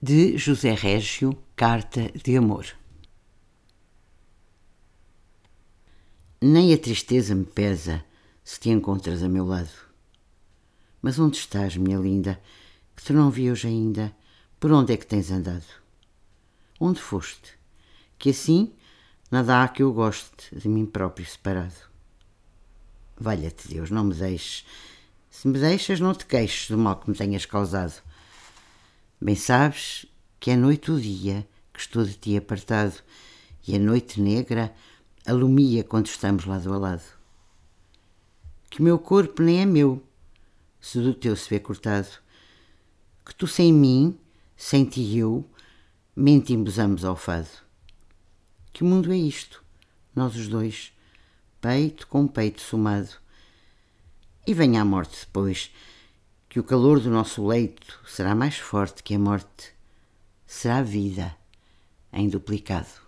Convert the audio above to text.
de José Régio, Carta de Amor. Nem a tristeza me pesa se te encontras a meu lado. Mas onde estás, minha linda, que tu não vi hoje ainda? Por onde é que tens andado? Onde foste? Que assim nada há que eu goste de mim próprio separado. Valha-te Deus, não me deixes. Se me deixas, não te queixes do mal que me tenhas causado. Bem sabes que é noite o dia que estou de ti apartado e a noite negra alumia quando estamos lado a lado. Que o meu corpo nem é meu, se do teu se vê cortado. Que tu sem mim, sem ti eu, mentimos ambos ao fado. Que mundo é isto, nós os dois, peito com peito somado. E venha a morte depois, que o calor do nosso leito será mais forte que a morte, será vida em duplicado.